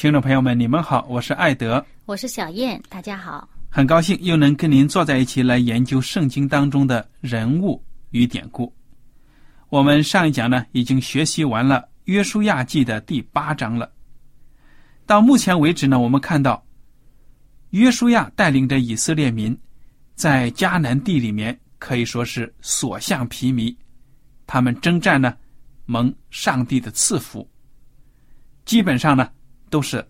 听众朋友们，你们好，我是艾德，我是小燕，大家好，很高兴又能跟您坐在一起来研究圣经当中的人物与典故。我们上一讲呢，已经学习完了《约书亚记》的第八章了。到目前为止呢，我们看到约书亚带领着以色列民在迦南地里面可以说是所向披靡，他们征战呢蒙上帝的赐福，基本上呢都是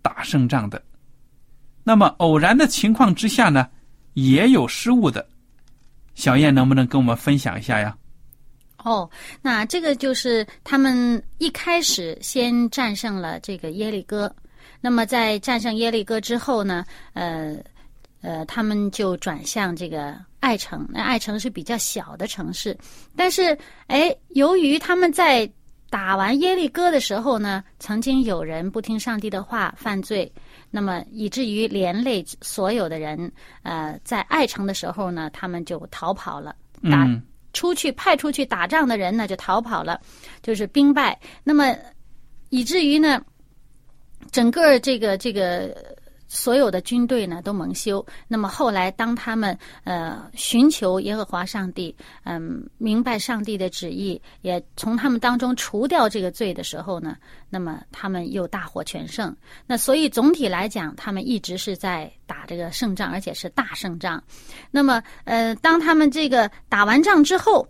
打胜仗的。那么偶然的情况之下呢，也有失误的。小燕能不能跟我们分享一下呀？哦，那这个就是他们一开始先战胜了这个耶利哥，那么在战胜耶利哥之后呢，呃呃，他们就转向这个爱城。那爱城是比较小的城市，但是哎，由于他们在打完耶利哥的时候呢，曾经有人不听上帝的话犯罪，那么以至于连累所有的人，呃，在爱城的时候呢，他们就逃跑了。打。出去派出去打仗的人呢，就逃跑了，就是兵败。那么，以至于呢，整个这个这个所有的军队呢都蒙羞。那么后来，当他们呃寻求耶和华上帝，嗯，明白上帝的旨意，也从他们当中除掉这个罪的时候呢，那么他们又大获全胜。那所以总体来讲，他们一直是在。打这个胜仗，而且是大胜仗。那么，呃，当他们这个打完仗之后，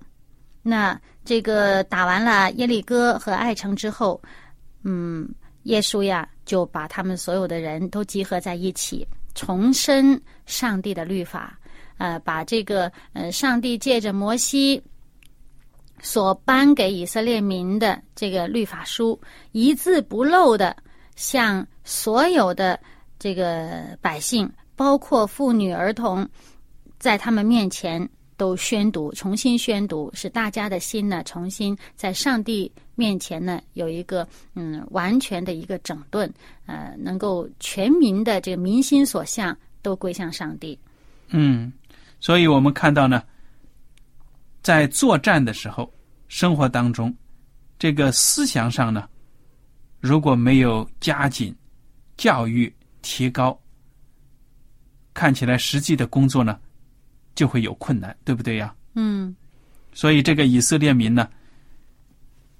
那这个打完了耶利哥和爱城之后，嗯，耶稣呀就把他们所有的人都集合在一起，重申上帝的律法，呃，把这个呃上帝借着摩西所颁给以色列民的这个律法书，一字不漏的向所有的这个百姓。包括妇女儿童，在他们面前都宣读，重新宣读，使大家的心呢，重新在上帝面前呢，有一个嗯完全的一个整顿，呃，能够全民的这个民心所向都归向上帝。嗯，所以我们看到呢，在作战的时候，生活当中，这个思想上呢，如果没有加紧教育提高。看起来实际的工作呢，就会有困难，对不对呀？嗯。所以这个以色列民呢，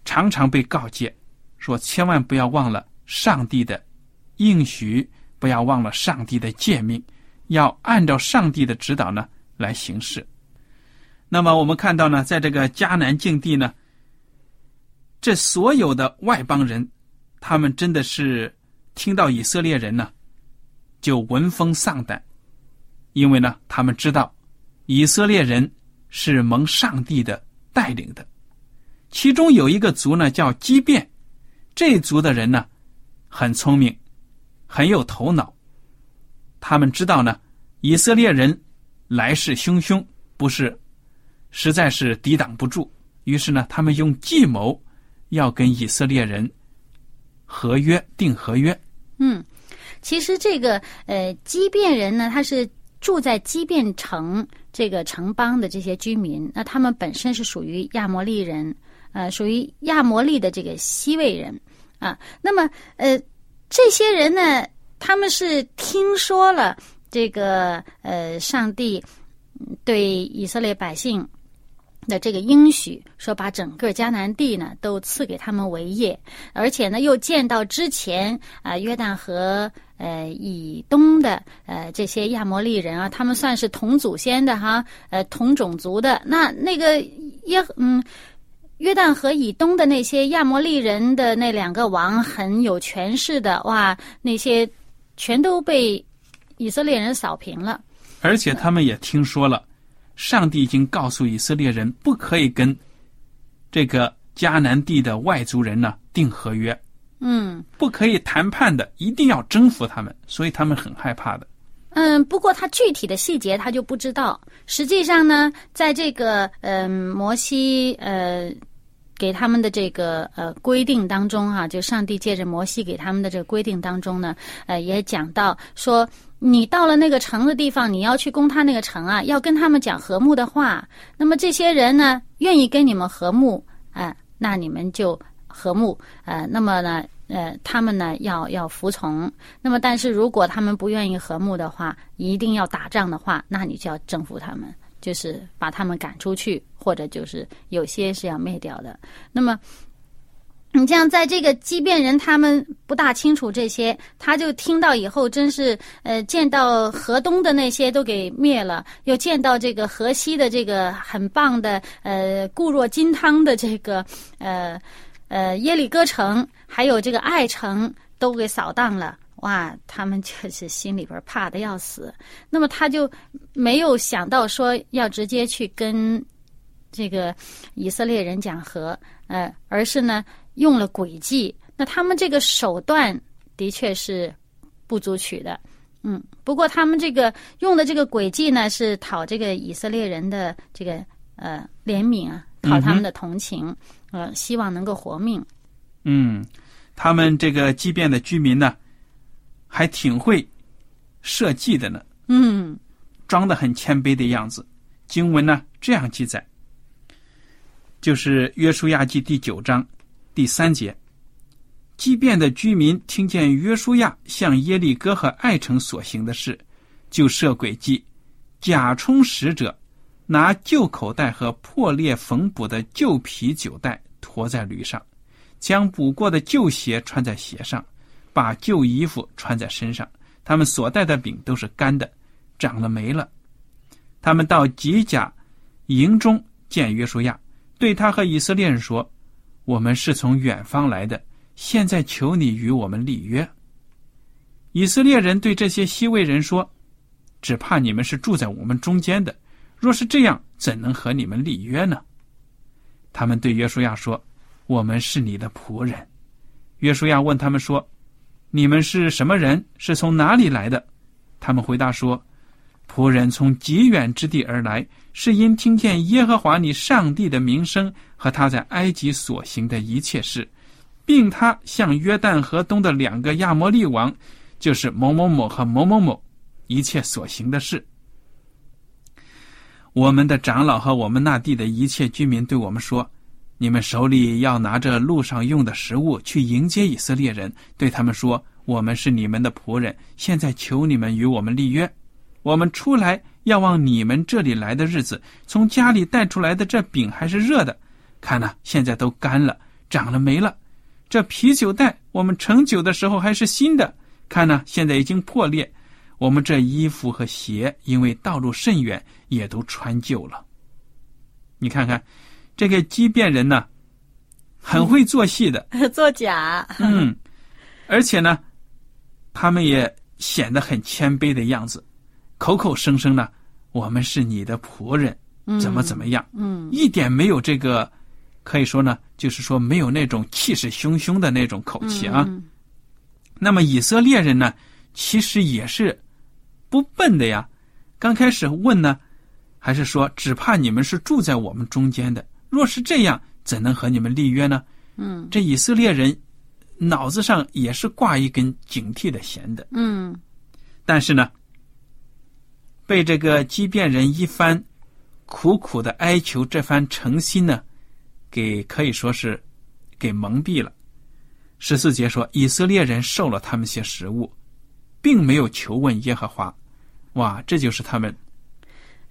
常常被告诫说：千万不要忘了上帝的应许，不要忘了上帝的诫命，要按照上帝的指导呢来行事。那么我们看到呢，在这个迦南境地呢，这所有的外邦人，他们真的是听到以色列人呢，就闻风丧胆。因为呢，他们知道以色列人是蒙上帝的带领的，其中有一个族呢叫基变，这族的人呢很聪明，很有头脑。他们知道呢，以色列人来势汹汹，不是实在是抵挡不住，于是呢，他们用计谋要跟以色列人合约定合约。嗯，其实这个呃，畸变人呢，他是住在畸变城这个城邦的这些居民，那他们本身是属于亚摩利人，呃，属于亚摩利的这个西魏人啊。那么呃，这些人呢，他们是听说了这个呃，上帝对以色列百姓。的这个应许说，把整个迦南地呢都赐给他们为业，而且呢又见到之前啊约旦河呃以东的呃这些亚摩利人啊，他们算是同祖先的哈，呃同种族的。那那个耶嗯约旦河以东的那些亚摩利人的那两个王很有权势的哇，那些全都被以色列人扫平了，而且他们也听说了。上帝已经告诉以色列人，不可以跟这个迦南地的外族人呢订合约，嗯，不可以谈判的，一定要征服他们，所以他们很害怕的。嗯，不过他具体的细节他就不知道。实际上呢，在这个嗯摩西呃给他们的这个呃规定当中哈，就上帝借着摩西给他们的这个规定当中呢，呃也讲到说。你到了那个城的地方，你要去攻他那个城啊，要跟他们讲和睦的话。那么这些人呢，愿意跟你们和睦，啊，那你们就和睦，呃，那么呢，呃，他们呢要要服从。那么，但是如果他们不愿意和睦的话，一定要打仗的话，那你就要征服他们，就是把他们赶出去，或者就是有些是要灭掉的。那么。你像在这个畸变人，他们不大清楚这些，他就听到以后，真是呃，见到河东的那些都给灭了，又见到这个河西的这个很棒的呃固若金汤的这个呃呃耶利哥城，还有这个爱城都给扫荡了，哇，他们就是心里边怕的要死。那么他就没有想到说要直接去跟这个以色列人讲和，呃，而是呢。用了诡计，那他们这个手段的确是不足取的，嗯。不过他们这个用的这个诡计呢，是讨这个以色列人的这个呃怜悯啊，讨他们的同情，呃，希望能够活命。嗯，他们这个畸变的居民呢，还挺会设计的呢。嗯，装的很谦卑的样子。经文呢这样记载，就是约书亚记第九章。第三节，畸变的居民听见约书亚向耶利哥和爱城所行的事，就设诡计，假充使者，拿旧口袋和破裂缝补的旧皮酒袋驮在驴上，将补过的旧鞋穿在鞋上，把旧衣服穿在身上。他们所带的饼都是干的，长了霉了。他们到吉甲营中见约书亚，对他和以色列人说。我们是从远方来的，现在求你与我们立约。以色列人对这些西魏人说：“只怕你们是住在我们中间的，若是这样，怎能和你们立约呢？”他们对约书亚说：“我们是你的仆人。”约书亚问他们说：“你们是什么人？是从哪里来的？”他们回答说：“仆人从极远之地而来。”是因听见耶和华你上帝的名声和他在埃及所行的一切事，并他向约旦河东的两个亚摩利王，就是某某某和某某某一切所行的事。我们的长老和我们那地的一切居民对我们说：“你们手里要拿着路上用的食物去迎接以色列人，对他们说：我们是你们的仆人，现在求你们与我们立约，我们出来。”要往你们这里来的日子，从家里带出来的这饼还是热的，看呐，现在都干了，长了霉了。这啤酒袋我们盛酒的时候还是新的，看呐，现在已经破裂。我们这衣服和鞋，因为道路甚远，也都穿旧了。你看看，这个畸变人呢，很会做戏的，作假。嗯，而且呢，他们也显得很谦卑的样子。口口声声呢，我们是你的仆人，怎么怎么样？嗯，一点没有这个，可以说呢，就是说没有那种气势汹汹的那种口气啊。那么以色列人呢，其实也是不笨的呀。刚开始问呢，还是说只怕你们是住在我们中间的？若是这样，怎能和你们立约呢？嗯这以色列人脑子上也是挂一根警惕的弦的。嗯但是呢，被这个畸变人一番苦苦的哀求，这番诚心呢，给可以说是给蒙蔽了。十四节说，以色列人受了他们些食物，并没有求问耶和华。哇，这就是他们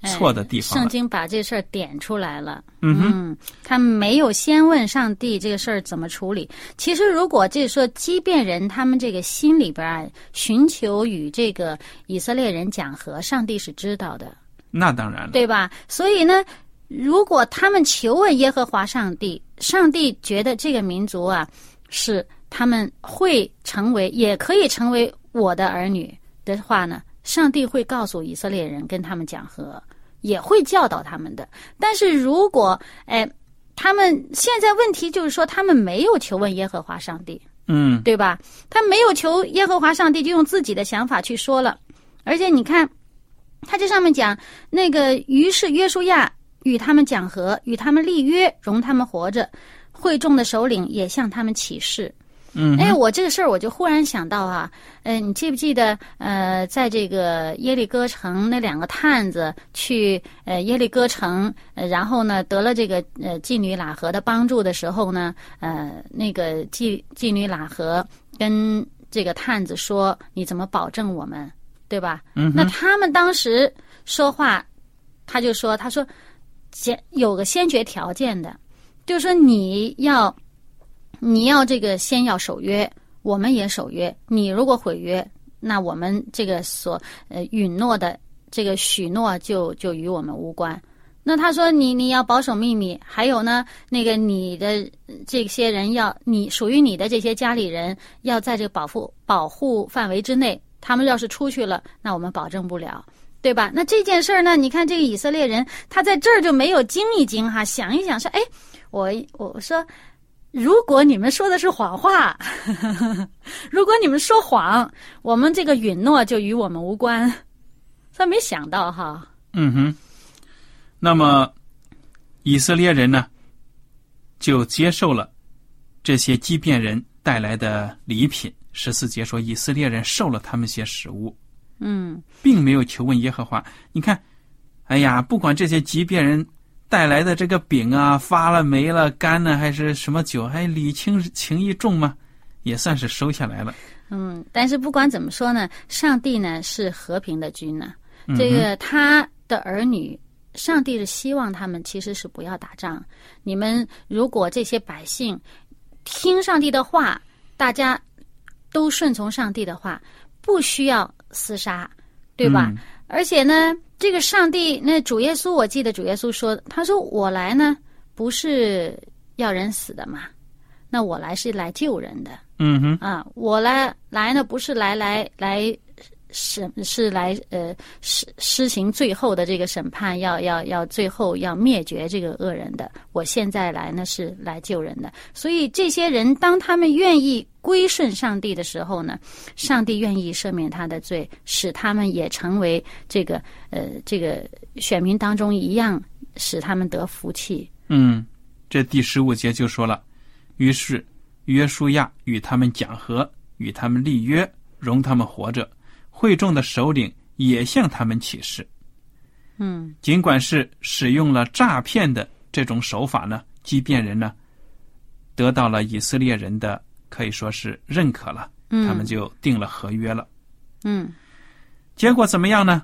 错的地方了。圣经把这事儿点出来了。嗯他们没有先问上帝这个事儿怎么处理。其实，如果就是说畸变人他们这个心里边啊，寻求与这个以色列人讲和，上帝是知道的，那当然了。对吧？所以呢，如果他们求问耶和华上帝，上帝觉得这个民族啊是他们会成为，也可以成为我的儿女的话呢，上帝会告诉以色列人跟他们讲和，也会教导他们的。但是如果哎，他们现在问题就是说，他们没有求问耶和华上帝，嗯对吧？他没有求耶和华上帝，就用自己的想法去说了。而且你看，他这上面讲那个，于是约书亚与他们讲和，与他们立约，容他们活着。会众的首领也向他们起誓。嗯，哎，我这个事儿我就忽然想到啊，呃，你记不记得呃，在这个耶利哥城那两个探子去呃耶利哥城，呃，然后呢得了这个呃妓女喇合的帮助的时候呢，呃，那个妓妓女喇合跟这个探子说：“你怎么保证我们，对吧？”嗯，那他们当时说话，他就说：“他说，先有个先决条件的，就是说你要你要这个先要守约，我们也守约。你如果毁约，那我们这个所呃允诺的这个许诺就就与我们无关。那他说你你要保守秘密，还有呢，那个你的这些人要你属于你的这些家里人要在这个保护保护范围之内，他们要是出去了，那我们保证不了。对吧？那这件事儿呢？你看这个以色列人，他在这儿就没有惊一惊哈，想一想说，哎，我我说，如果你们说的是谎话，如果你们说谎，我们这个允诺就与我们无关。他没想到哈，嗯哼，那么以色列人呢，就接受了这些畸变人带来的礼品。十四节说，以色列人受了他们些食物，嗯并没有求问耶和华。你看，哎呀，不管这些畸变人带来的这个饼啊，发了霉了、干了，还是什么酒，还礼轻情意重嘛，也算是收下来了。嗯，但是不管怎么说呢，上帝呢是和平的君呢，这个他的儿女。上帝是希望他们其实是不要打仗。你们如果这些百姓听上帝的话，大家都顺从上帝的话，不需要厮杀，对吧？嗯而且呢，这个上帝，那主耶稣，我记得主耶稣说，他说我来呢不是要人死的嘛，那我来是来救人的。嗯哼，啊，我来来呢，不是来来来审，是来呃施施行最后的这个审判，要要要最后要灭绝这个恶人的。我现在来呢是来救人的，所以这些人当他们愿意归顺上帝的时候呢，上帝愿意赦免他的罪，使他们也成为这个呃这个选民当中一样，使他们得福气。嗯，这第十五节就说了，于是约书亚与他们讲和，与他们立约，容他们活着。会众的首领也向他们起誓，嗯尽管是使用了诈骗的这种手法呢，畸变人呢得到了以色列人的可以说是认可了，嗯，他们就定了合约了。嗯结果怎么样呢？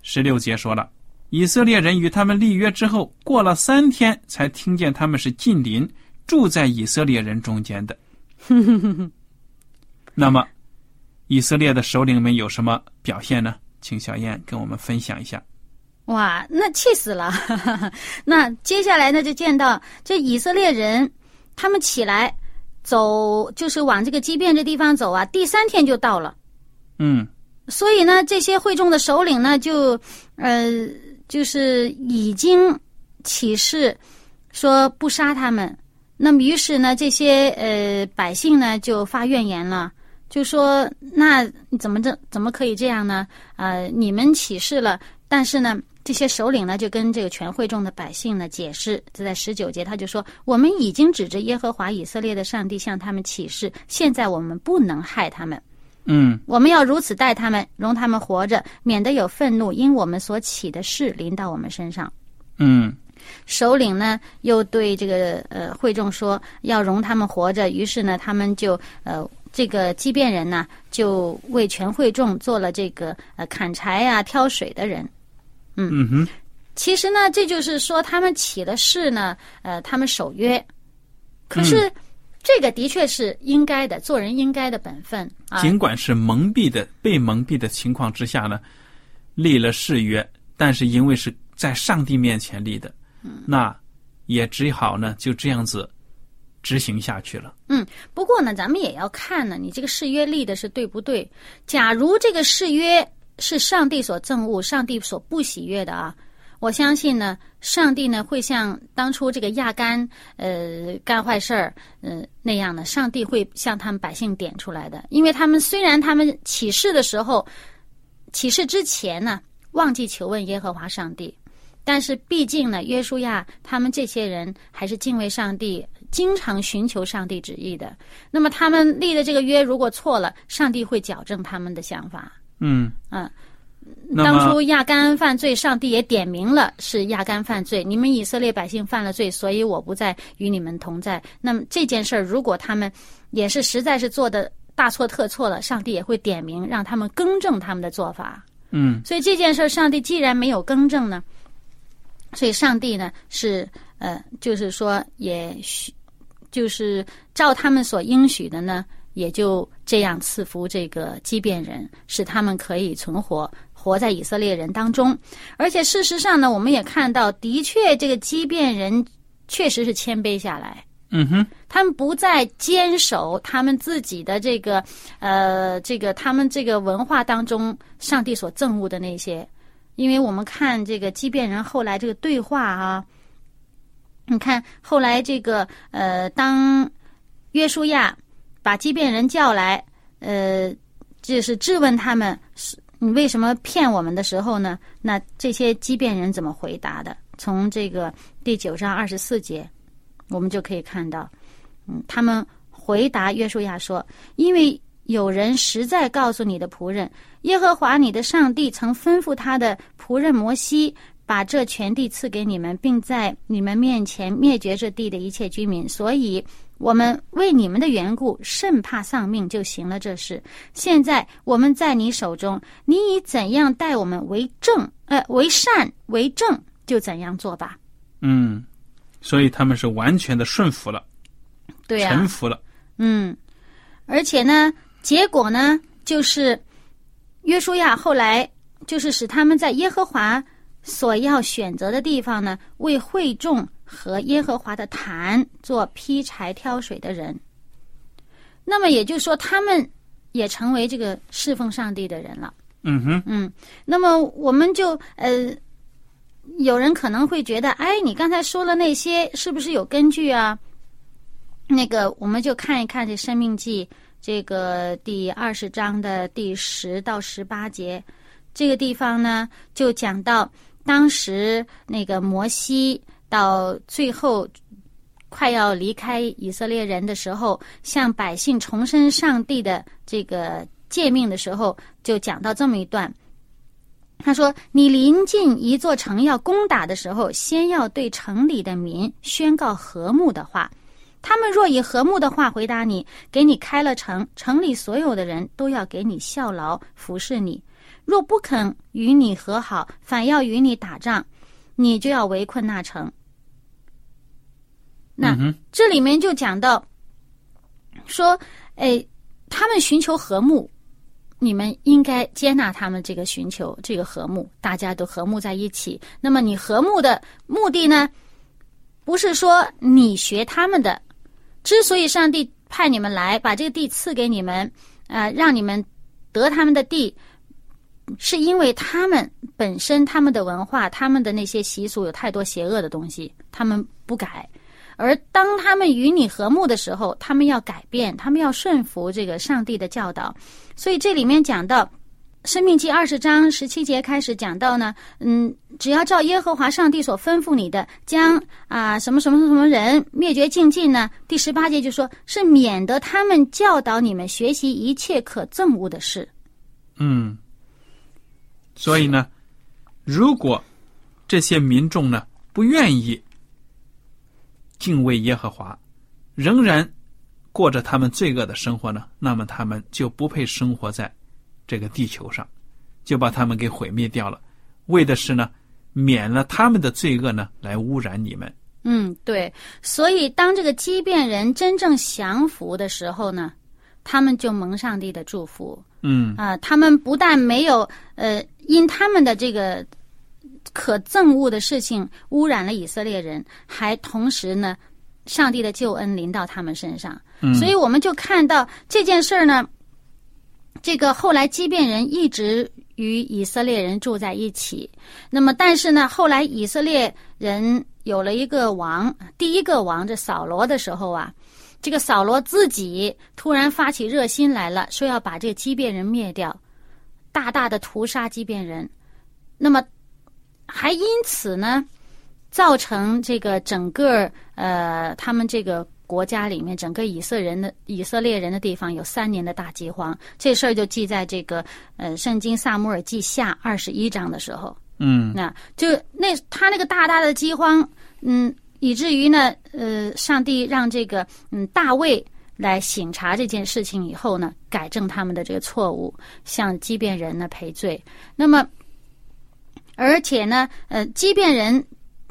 十六节说了，以色列人与他们立约之后，过了三天，才听见他们是近邻，住在以色列人中间的。那么，以色列的首领们有什么表现呢？请小燕跟我们分享一下。哇，那气死了！那接下来呢，就见到这以色列人，他们起来走，就是往这个畸变这地方走啊。第三天就到了，嗯所以呢，这些会众的首领呢，就呃，就是已经起誓说不杀他们。那么，于是呢，这些呃百姓呢就发怨言了，就说：“那怎么这怎么可以这样呢？呃，你们起誓了。”但是呢，这些首领呢就跟这个全会众的百姓呢解释，就在十九节他就说：“我们已经指着耶和华以色列的上帝向他们起誓，现在我们不能害他们。”嗯我们要如此待他们，容他们活着，免得有愤怒因我们所起的事临到我们身上。嗯首领呢又对这个呃会众说要容他们活着，于是呢他们就呃这个畸变人呢就为全会众做了这个呃砍柴啊、挑水的人。嗯哼，其实呢，这就是说他们起了誓呢，呃，他们守约。可是这个的确是应该的，做人应该的本分啊。尽管是蒙蔽的、被蒙蔽的情况之下呢，立了誓约，但是因为是在上帝面前立的，那也只好呢就这样子执行下去了。嗯不过呢，咱们也要看呢，你这个誓约立的是对不对？假如这个誓约是上帝所憎恶、上帝所不喜悦的啊，我相信呢，上帝呢会像当初这个亚干呃干坏事儿呃那样的，上帝会向他们百姓点出来的，因为他们虽然他们起誓的时候，起誓之前呢忘记求问耶和华上帝。但是毕竟呢，约书亚他们这些人还是敬畏上帝，经常寻求上帝旨意的。那么他们立的这个约如果错了，上帝会矫正他们的想法。嗯，嗯，当初亚干犯罪，上帝也点明了是亚干犯罪，你们以色列百姓犯了罪，所以我不再与你们同在。那么这件事儿，如果他们也是实在是做的大错特错了，上帝也会点名让他们更正他们的做法。嗯所以这件事儿，上帝既然没有更正呢，所以上帝呢是呃，就是说也许就是照他们所应许的呢，也就这样赐福这个畸变人，使他们可以存活，活在以色列人当中。而且事实上呢，我们也看到，的确这个畸变人确实是谦卑下来。嗯哼，他们不再坚守他们自己的这个呃这个他们这个文化当中上帝所憎恶的那些，因为我们看这个畸变人后来这个对话啊，你看后来这个呃当约书亚把畸变人叫来，呃就是质问他们是你为什么骗我们的时候呢？那这些畸变人怎么回答的？从这个第九章二十四节。我们就可以看到，嗯，他们回答约书亚说：“因为有人实在告诉你的仆人，耶和华你的上帝曾吩咐他的仆人摩西，把这全地赐给你们，并在你们面前灭绝这地的一切居民。所以，我们为你们的缘故，甚怕丧命，就行了这事。现在我们在你手中，你以怎样待我们为正，呃，为善为正，就怎样做吧。嗯，所以他们是完全的顺服了，对呀、臣服了。嗯，而且呢，结果呢，就是约书亚后来就是使他们在耶和华所要选择的地方呢，为会众和耶和华的坛做劈柴挑水的人。那么也就是说，他们也成为这个侍奉上帝的人了。嗯哼，嗯，那么我们就呃，有人可能会觉得，哎，你刚才说了那些是不是有根据啊？那个，我们就看一看这《生命记》这个第二十章的第十到十八节，这个地方呢，就讲到当时那个摩西到最后快要离开以色列人的时候，向百姓重申上帝的这个诫命的时候，就讲到这么一段。他说：“你临近一座城要攻打的时候，先要对城里的民宣告和睦的话。他们若以和睦的话回答你，给你开了城，城里所有的人都要给你效劳服侍你。若不肯与你和好，反要与你打仗，你就要围困那城。”那、嗯，这里面就讲到说，哎，他们寻求和睦，你们应该接纳他们这个寻求这个和睦，大家都和睦在一起。那么你和睦的目的呢，不是说你学他们的，之所以上帝派你们来，把这个地赐给你们，呃，让你们得他们的地，是因为他们本身他们的文化、他们的那些习俗有太多邪恶的东西，他们不改。而当他们与你和睦的时候，他们要改变，他们要顺服这个上帝的教导。所以这里面讲到，生命记二十章十七节开始讲到呢，嗯，只要照耶和华上帝所吩咐你的，将啊什么什么什么人灭绝尽尽呢？第十八节就说是免得他们教导你们学习一切可憎恶的事。嗯，所以呢，如果这些民众呢不愿意敬畏耶和华，仍然过着他们罪恶的生活呢，那么他们就不配生活在这个地球上，就把他们给毁灭掉了。为的是呢，免了他们的罪恶呢，来污染你们。嗯，对。所以当这个畸变人真正降服的时候呢，他们就蒙上帝的祝福。嗯啊，他们不但没有呃，因他们的这个可憎恶的事情污染了以色列人，还同时呢，上帝的救恩临到他们身上。嗯所以我们就看到这件事儿呢，这个后来畸变人一直与以色列人住在一起。那么，但是呢，后来以色列人有了一个王，第一个王这扫罗的时候啊，这个扫罗自己突然发起热心来了，说要把这个畸变人灭掉，大大的屠杀畸变人。那么，还因此呢，造成这个整个呃他们这个国家里面整个以色人的以色列人的地方有三年的大饥荒。这事儿就记在这个呃圣经萨姆尔记下二十一章的时候。嗯那就那他那个大大的饥荒，嗯，以至于呢，呃，上帝让这个嗯大卫来醒察这件事情以后呢，改正他们的这个错误，向畸变人呢赔罪。那么，而且呢，呃，畸变人。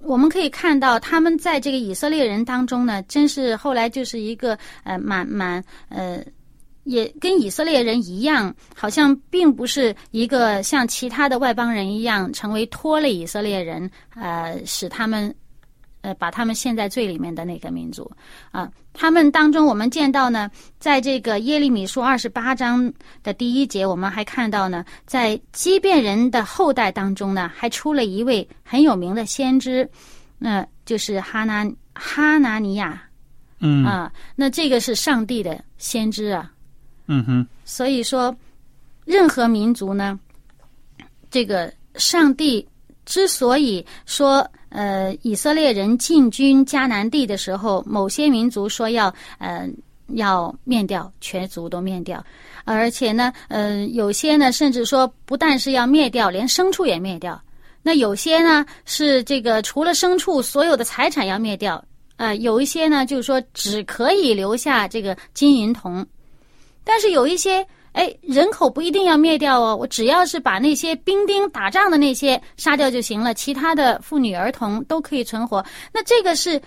我们可以看到，他们在这个以色列人当中呢，真是后来就是一个呃，蛮蛮呃，也跟以色列人一样，好像并不是一个像其他的外邦人一样，成为拖累以色列人，呃，使他们，呃，把他们陷在最里面的那个民族啊。他们当中，我们见到呢，在这个耶利米书二十八章的第一节，我们还看到呢，在畸变人的后代当中呢，还出了一位很有名的先知，那就是哈拿哈拿尼亚嗯啊。那这个是上帝的先知啊。嗯哼所以说，任何民族呢，这个上帝之所以说，呃，以色列人进军迦南地的时候，某些民族说要，呃，要灭掉，全族都灭掉，而且呢，呃，有些呢，甚至说不但是要灭掉，连牲畜也灭掉。那有些呢是这个除了牲畜，所有的财产要灭掉。呃，有一些呢就是说只可以留下这个金银铜。但是有一些，哎，人口不一定要灭掉哦，我只要是把那些兵丁打仗的那些杀掉就行了，其他的妇女儿童都可以存活。那这个是，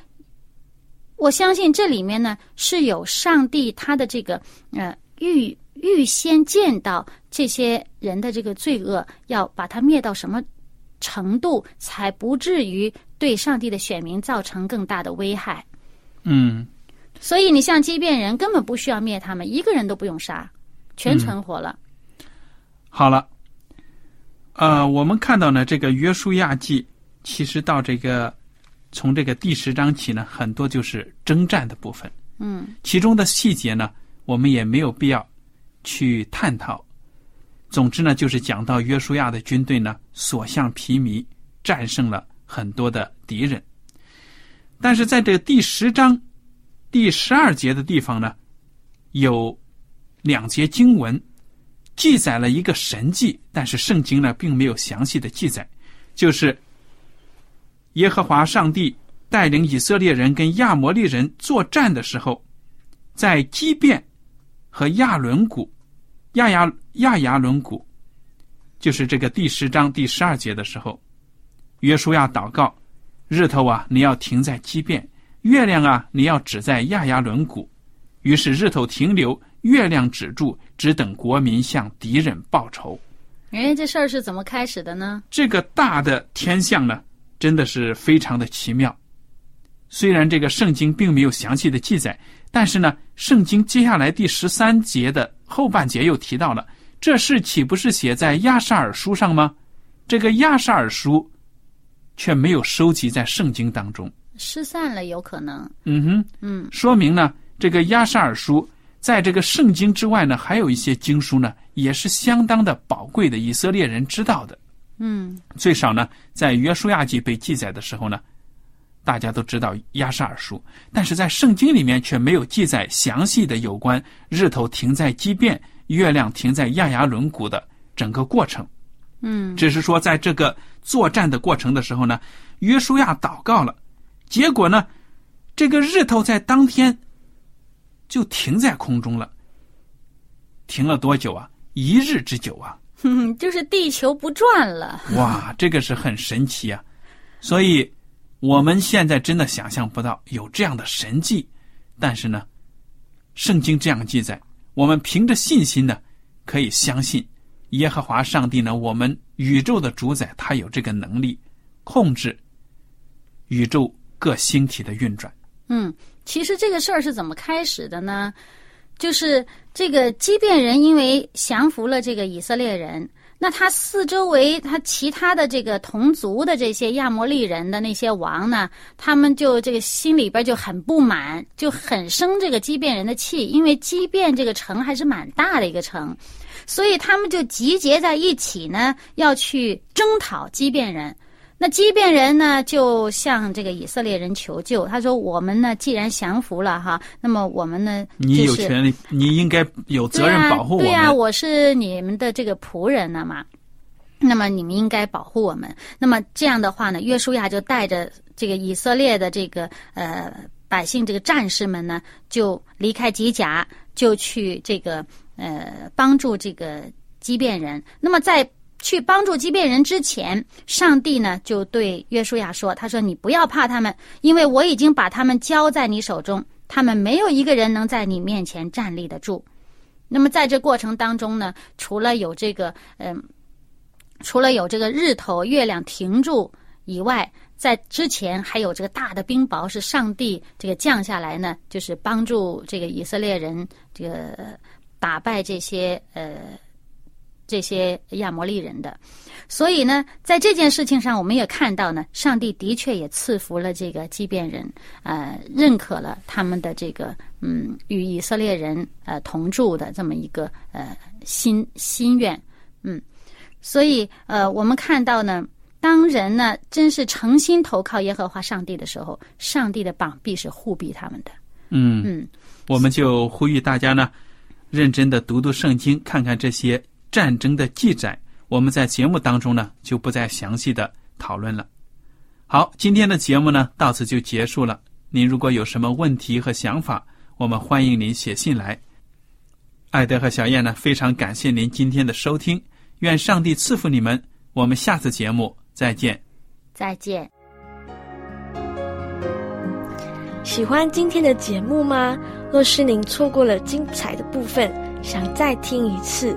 我相信这里面呢是有上帝他的这个呃预预先见到这些人的这个罪恶，要把它灭到什么程度，才不至于对上帝的选民造成更大的危害。嗯所以你像畸变人，根本不需要灭他们，一个人都不用杀，全存活了。好了，呃，我们看到呢，这个约书亚记其实到这个从这个第十章起呢，很多就是征战的部分，嗯其中的细节呢，我们也没有必要去探讨。总之呢，就是讲到约书亚的军队呢，所向披靡，战胜了很多的敌人。但是在这个第十章第十二节的地方呢，有两节经文记载了一个神迹，但是圣经呢并没有详细的记载，就是耶和华上帝带领以色列人跟亚摩利人作战的时候，在基变和亚伦谷、亚亚亚亚伦谷，就是这个第十章第十二节的时候，约书亚祷告：日头啊，你要停在基变；月亮啊，你要止在亚亚伦谷。于是日头停留，月亮止住，只等国民向敌人报仇。哎，这事儿是怎么开始的呢？这个大的天象呢，真的是非常的奇妙。虽然这个圣经并没有详细的记载，但是呢，圣经接下来第十三节的后半节又提到了，这事岂不是写在亚沙尔书上吗？这个亚沙尔书却没有收集在圣经当中。失散了，有可能。嗯哼，嗯说明呢，这个亚沙尔书在这个圣经之外呢，还有一些经书呢，也是相当的宝贵的，以色列人知道的。嗯最少呢，在约书亚记被记载的时候呢，大家都知道亚沙尔书，但是在圣经里面却没有记载详细的有关日头停在畸变、月亮停在亚牙轮毂的整个过程。嗯只是说在这个作战的过程的时候呢，约书亚祷告了，结果呢，这个日头在当天就停在空中了。停了多久啊？一日之久啊！哼，就是地球不转了。哇，这个是很神奇啊！所以我们现在真的想象不到有这样的神迹，但是呢，圣经这样记载，我们凭着信心呢，可以相信耶和华上帝呢，我们宇宙的主宰，他有这个能力控制宇宙各星体的运转。嗯，其实这个事儿是怎么开始的呢？就是这个畸变人因为降服了这个以色列人，那他四周围他其他的这个同族的这些亚摩利人的那些王呢，他们就这个心里边就很不满，就很生这个畸变人的气，因为畸变这个城还是蛮大的一个城，所以他们就集结在一起呢，要去征讨畸变人。那畸变人呢，就向这个以色列人求救。他说：“我们呢，既然降服了哈，那么我们呢，你有权利，你应该有责任保护我们。对呀、对呀、我是你们的这个仆人了嘛。那么你们应该保护我们。那么这样的话呢，约书亚就带着这个以色列的这个呃百姓这个战士们呢，就离开吉甲，就去这个呃帮助这个畸变人。那么在去帮助畸变人之前，上帝呢就对约书亚说：“他说你不要怕他们，因为我已经把他们交在你手中，他们没有一个人能在你面前站立得住。”那么在这过程当中呢，除了有这个嗯、除了有这个日头、月亮停住以外，在之前还有这个大的冰雹是上帝这个降下来呢，就是帮助这个以色列人这个打败这些呃这些亚摩利人的。所以呢，在这件事情上，我们也看到呢，上帝的确也赐福了这个畸变人，呃，认可了他们的这个嗯与以色列人呃同住的这么一个呃心心愿，嗯，所以呃，我们看到呢，当人呢真是诚心投靠耶和华上帝的时候，上帝的膀臂是护庇他们的，嗯嗯我们就呼吁大家呢，认真的读读圣经，看看这些战争的记载。我们在节目当中呢，就不再详细的讨论了。好，今天的节目呢，到此就结束了。您如果有什么问题和想法，我们欢迎您写信来。艾德和小燕呢，非常感谢您今天的收听，愿上帝赐福你们。我们下次节目再见。再见。喜欢今天的节目吗？若是您错过了精彩的部分，想再听一次，